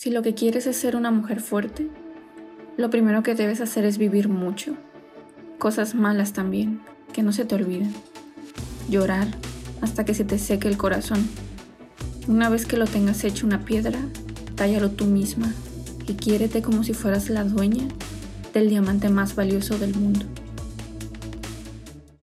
Si lo que quieres es ser una mujer fuerte, lo primero que debes hacer es vivir mucho. Cosas malas también, que no se te olviden. Llorar hasta que se te seque el corazón. Una vez que lo tengas hecho una piedra, tállalo tú misma y quiérete como si fueras la dueña del diamante más valioso del mundo.